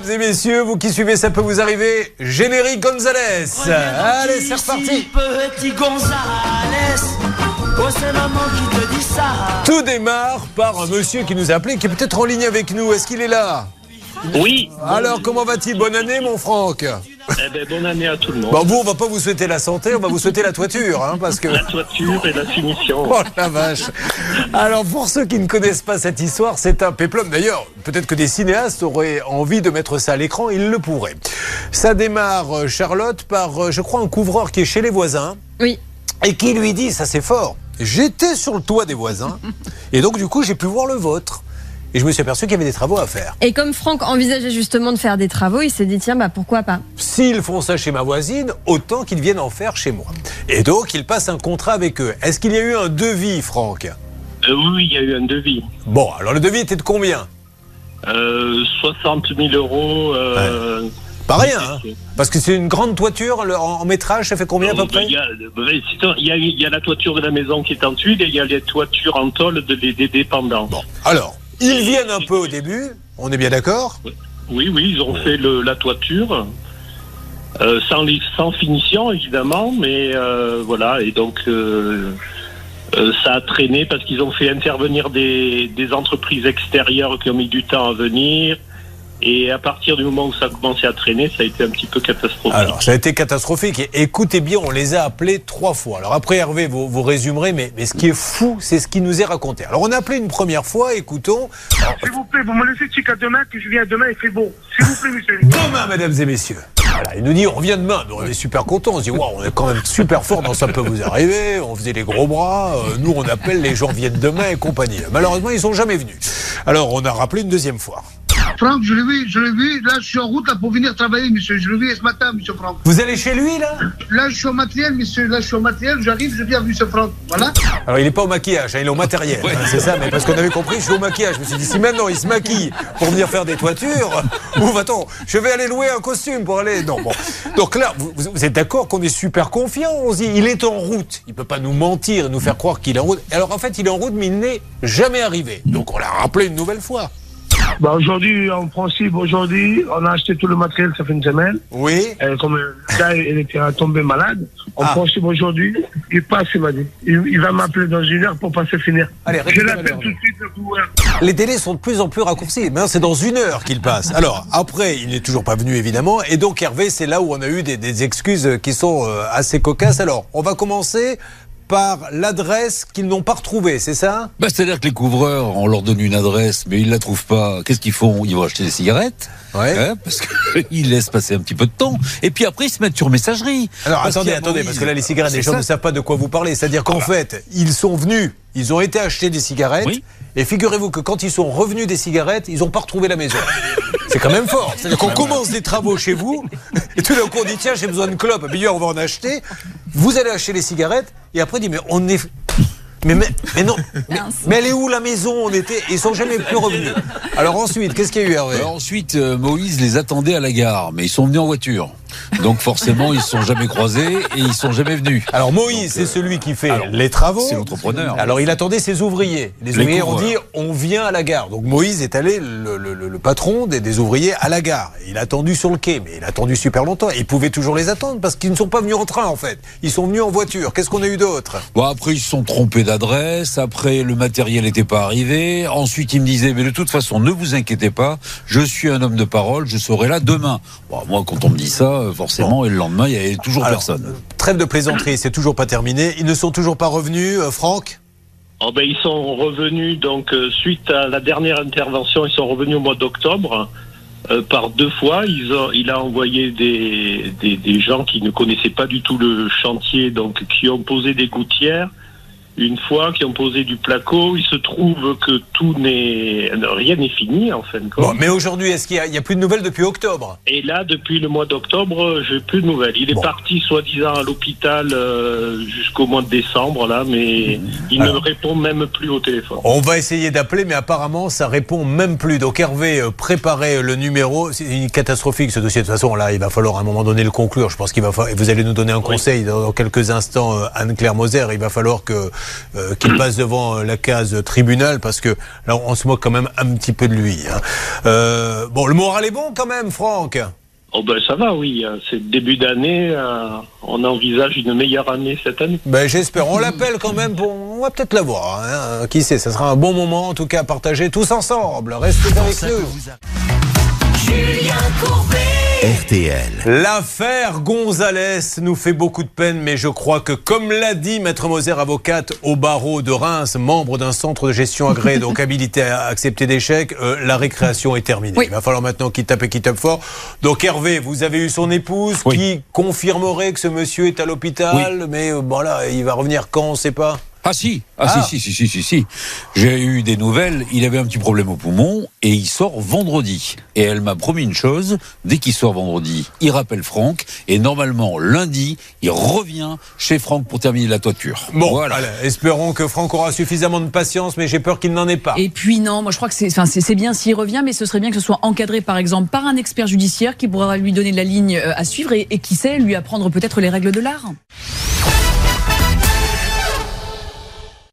Mesdames et messieurs, vous qui suivez, ça peut vous arriver. Générique Gonzalez. Allez, c'est reparti. Petit Gonzalez. Oh, c'est maman qui te dit ça. Tout démarre par un monsieur qui nous a appelé, qui est peut-être en ligne avec nous. Est-ce qu'il est là? Oui. Alors, comment va-t-il? Bonne année, mon Franck. Eh ben, bonne année à tout le monde. Bon, vous, on va pas vous souhaiter la santé, on va vous souhaiter la toiture, hein, parce que. La toiture et la finition. Oh la vache Alors pour ceux qui ne connaissent pas cette histoire, c'est un péplum. D'ailleurs, peut-être que des cinéastes auraient envie de mettre ça à l'écran, ils le pourraient. Ça démarre, euh, Charlotte, par, euh, je crois, un couvreur qui est chez les voisins Oui. et qui lui dit, ça c'est fort, j'étais sur le toit des voisins et donc du coup j'ai pu voir le vôtre. Et je me suis aperçu qu'il y avait des travaux à faire. Et comme Franck envisageait justement de faire des travaux, il s'est dit tiens, bah pourquoi pas S'ils font ça chez ma voisine, autant qu'ils viennent en faire chez moi. Et donc, il passe un contrat avec eux. Est-ce qu'il y a eu un devis, Franck? Euh, oui, il y a eu un devis. Bon, alors le devis était de combien? Euh, 60 000 euros. Euh, Pas rien, hein Parce que c'est une grande toiture, le- en en métrage, ça fait combien à peu euh, près Il y, a, euh, c'est un- il y a- il y a la toiture de la maison qui est en tuile et il y a les toitures en tôle de- des, des dépendants. Bon, alors, ils viennent un peu au début, on est bien d'accord? Oui, oui, ils ont fait le, la toiture. euh, sans, sans finition, évidemment, mais euh, voilà, et donc euh, euh, ça a traîné parce qu'ils ont fait intervenir des, des entreprises extérieures qui ont mis du temps à venir. Et à partir du moment où ça a commencé à traîner, ça a été un petit peu catastrophique. Alors, ça a été catastrophique. Et écoutez bien, on les a appelés trois fois. Alors après, Hervé, vous, vous résumerez, mais, mais ce qui est fou, c'est ce qui nous est raconté. Alors, on a appelé une première fois, écoutons. Alors, S'il vous plaît, vous me laissez jusqu'à demain, que je viens demain, il fait beau. S'il vous plaît, monsieur. Demain, mesdames et messieurs. Voilà, il nous dit, on revient demain. Nous, on est super contents. On se dit, waouh, on est quand même super fort dans ça peut vous arriver. On faisait les gros bras. Euh, nous, on appelle, les gens viennent demain et compagnie. Malheureusement, ils sont jamais venus. Alors, on a rappelé une deuxième fois. Franck, je l'ai vu, je l'ai vu. Là, je suis en route là, pour venir travailler, monsieur. Je l'ai vu ce matin, monsieur Franck. Vous allez chez lui, là? Là, je suis au matériel, monsieur. Là, je suis au matériel. J'arrive, je viens, monsieur Franck. Voilà. Alors, il n'est pas au maquillage, hein, il est au matériel. hein, c'est ça, mais parce qu'on avait compris, je suis au maquillage. Je me suis dit, si maintenant il se maquille pour venir faire des toitures, ou va-t-on Je vais aller louer un costume pour aller. Non, bon. Donc là, vous, vous êtes d'accord qu'on est super confiant On se dit, il est en route. Il peut pas nous mentir et nous faire croire qu'il est en route. Alors, en fait, il est en route, mais il n'est jamais arrivé. Donc, on l'a rappelé une nouvelle fois. Bah, aujourd'hui, en principe, aujourd'hui, on a acheté tout le matériel, ça fait une semaine. Oui. Euh, comme le gars, il était tombé malade. En Ah. principe, aujourd'hui, il passe, il m'a dit. Il, il va m'appeler dans une heure pour passer finir. Allez, je l'appelle tout de suite, le coureur. Les délais sont de plus en plus raccourcis. Maintenant, c'est dans une heure qu'il passe. Alors, après, il n'est toujours pas venu, évidemment. Et donc, Hervé, c'est là où on a eu des, des excuses qui sont euh, assez cocasses. Alors, on va commencer par l'adresse qu'ils n'ont pas retrouvée, c'est ça? Bah, C'est-à-dire que les couvreurs, on leur donne une adresse, mais ils la trouvent pas. Qu'est-ce qu'ils font? Ils vont acheter des cigarettes, Ouais. hein, parce qu'ils laissent passer un petit peu de temps. Et puis après, ils se mettent sur messagerie. Alors, Parce attendez, attendez, parce que là, les cigarettes, les gens ça. ne savent pas de quoi vous parlez. C'est-à-dire qu'en fait, ils sont venus, ils ont été acheter des cigarettes. Oui. Et figurez-vous que quand ils sont revenus des cigarettes, ils n'ont pas retrouvé la maison. C'est quand même fort. C'est-à-dire qu'on commence des travaux chez vous, et tout d'un coup on dit tiens, j'ai besoin de clopes, bien on va en acheter. Vous allez acheter les cigarettes, et après on dit mais on est. Mais, mais, mais non, mais, mais elle est où la maison? On était, ils sont jamais plus revenus. Alors ensuite, qu'est-ce qu'il y a eu Hervé? Alors ensuite, euh, Moïse les attendait à la gare, mais ils sont venus en voiture. Donc forcément, ils se sont jamais croisés et ils sont jamais venus. Alors Moïse, c'est celui qui fait les travaux. C'est l'entrepreneur. Alors il attendait ses ouvriers. Les, Les ouvriers ont dit on vient à la gare. Donc Moïse est allé, le, le- le- le patron des, des ouvriers, à la gare. Il a attendu sur le quai, mais il a attendu super longtemps. Il pouvait toujours les attendre parce qu'ils ne sont pas venus en train en fait. Ils sont venus en voiture. Qu'est-ce qu'on a eu d'autre? Bon, après, ils se sont trompés d'adresse. Après, le matériel n'était pas arrivé. Ensuite, ils me disaient, mais de toute façon, ne vous inquiétez pas. Je suis un homme de parole. Je serai là demain. Bon, moi, quand on me dit ça, euh, forcément, et le lendemain, il y avait toujours Alors, personne. Trêve de plaisanterie, c'est toujours pas terminé. Ils ne sont toujours pas revenus, euh, Franck Oh ben, ils sont revenus, donc, euh, suite à la dernière intervention, ils sont revenus au mois d'octobre. euh, par deux fois, ils ont, il a envoyé des, des, des gens qui ne connaissaient pas du tout le chantier, donc qui ont posé des gouttières une fois, qui ont posé du placo. Il se trouve que tout n'est rien n'est fini en fin de compte. Bon, mais aujourd'hui, est-ce qu'il y, a- il plus de nouvelles depuis octobre? Et là, depuis le mois d'octobre, j'ai plus de nouvelles. Il est Bon. parti, soi-disant, à l'hôpital euh, jusqu'au mois de décembre, là, mais il Alors. ne répond même plus au téléphone. On va essayer d'appeler, mais apparemment, ça répond même plus. Donc Hervé, euh, préparez le numéro. C'est une catastrophique ce dossier. De toute façon, là, il va falloir à un moment donné le conclure. Je pense qu'il va falloir. Vous allez nous donner un conseil dans, quelques instants, euh, Anne-Claire Moser. Il va falloir que euh, qu'il passe devant la case tribunal parce que là, on se moque quand même un petit peu de lui. hein. Euh, bon, le moral est bon quand même, Franck. Oh ben ça va, oui. C'est le début d'année. euh, on envisage une meilleure année cette année. Ben, j'espère. On l'appelle quand même pour. On va peut-être l'avoir. Hein. Qui sait Ça sera un bon moment, en tout cas, à partager tous ensemble. Restez avec nous. Julien Courbet. RTL. L'affaire Gonzalez nous fait beaucoup de peine, mais je crois que, comme l'a dit Maître Moser, avocate au barreau de Reims, membre d'un centre de gestion agréé, donc habilité à accepter des chèques, euh, la récréation est terminée. Oui. Il va falloir maintenant qu'il tape et qu'il tape fort. Donc Hervé, vous avez eu son épouse Oui. qui confirmerait que ce monsieur est à l'hôpital, mais euh, bon là, il va revenir quand, on ne sait pas. Ah si, ah, Ah. si, si, si, si, si, si. J'ai eu des nouvelles, il avait un petit problème au poumon et il sort vendredi. Et elle m'a promis une chose, dès qu'il sort vendredi, il rappelle Franck et normalement lundi, il revient chez Franck pour terminer la toiture. Bon, voilà. allez, espérons que Franck aura suffisamment de patience, mais j'ai peur qu'il n'en ait pas. Et puis non, moi je crois que c'est, enfin, c'est, c'est bien s'il revient, mais ce serait bien que ce soit encadré par exemple par un expert judiciaire qui pourra lui donner la ligne euh, à suivre et, et qui sait lui apprendre peut-être les règles de l'art.